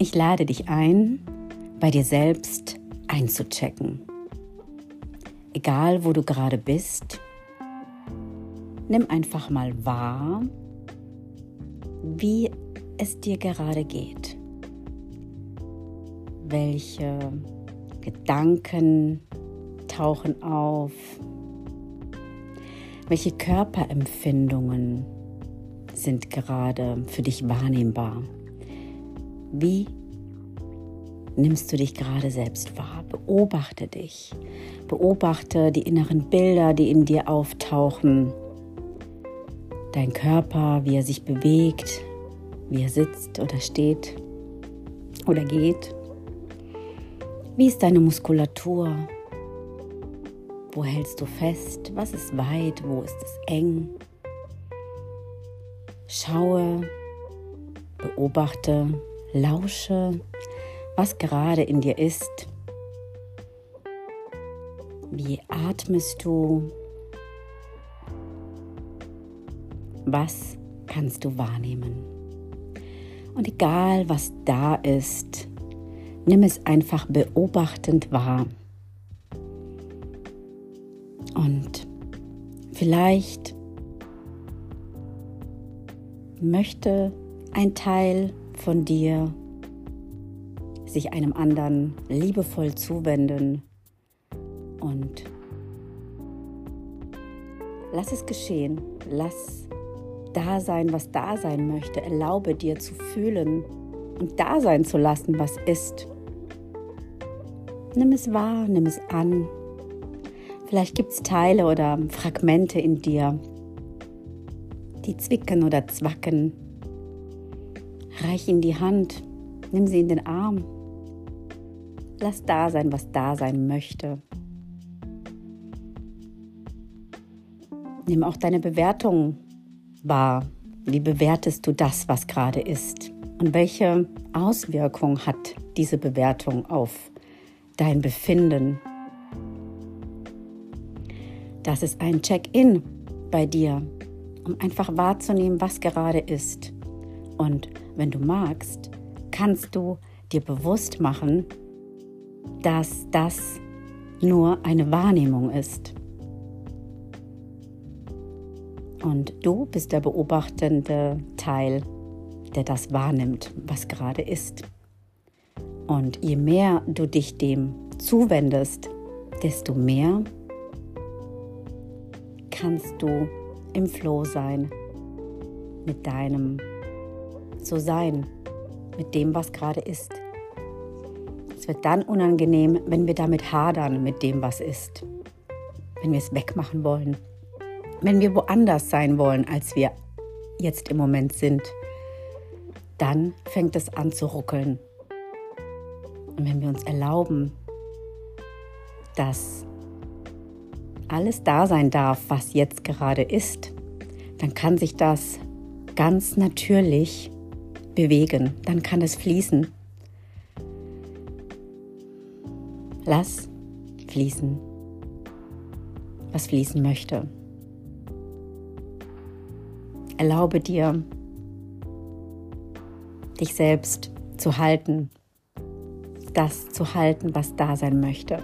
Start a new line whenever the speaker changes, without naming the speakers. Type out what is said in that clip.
Ich lade dich ein, bei dir selbst einzuchecken. Egal, wo du gerade bist, nimm einfach mal wahr, wie es dir gerade geht. Welche Gedanken tauchen auf? Welche Körperempfindungen sind gerade für dich wahrnehmbar? Wie nimmst du dich gerade selbst wahr? Beobachte dich. Beobachte die inneren Bilder, die in dir auftauchen. Dein Körper, wie er sich bewegt, wie er sitzt oder steht oder geht. Wie ist deine Muskulatur? Wo hältst du fest? Was ist weit? Wo ist es eng? Schaue, beobachte, lausche, was gerade in dir ist. Wie atmest du? Was kannst du wahrnehmen? Und egal, was da ist, nimm es einfach beobachtend wahr. Und vielleicht möchte ein Teil von dir sich einem anderen liebevoll zuwenden und lass es geschehen. Lass da sein, was da sein möchte. Erlaube dir zu fühlen und da sein zu lassen, was ist. Nimm es wahr, nimm es an. Vielleicht gibt es Teile oder Fragmente in dir, die zwicken oder zwacken. Reich ihnen die Hand, nimm sie in den Arm. Lass da sein, was da sein möchte. Nimm auch deine Bewertung wahr. Wie bewertest du das, was gerade ist? Und welche Auswirkung hat diese Bewertung auf dein Befinden? Das ist ein Check-in bei dir, um einfach wahrzunehmen, was gerade ist. Und wenn du magst, kannst du dir bewusst machen, dass das nur eine Wahrnehmung ist. Und du bist der beobachtende Teil, der das wahrnimmt, was gerade ist. Und je mehr du dich dem zuwendest, desto mehr kannst du im Flow sein mit deinem So-Sein, mit dem, was gerade ist. Es wird dann unangenehm, wenn wir damit hadern, mit dem, was ist. Wenn wir es wegmachen wollen. Wenn wir woanders sein wollen, als wir jetzt im Moment sind. Dann fängt es an zu ruckeln. Und wenn wir uns erlauben, dass alles da sein darf, was jetzt gerade ist, dann kann sich das ganz natürlich bewegen, dann kann es fließen. Lass fließen, was fließen möchte. Erlaube dir, dich selbst zu halten, das zu halten, was da sein möchte.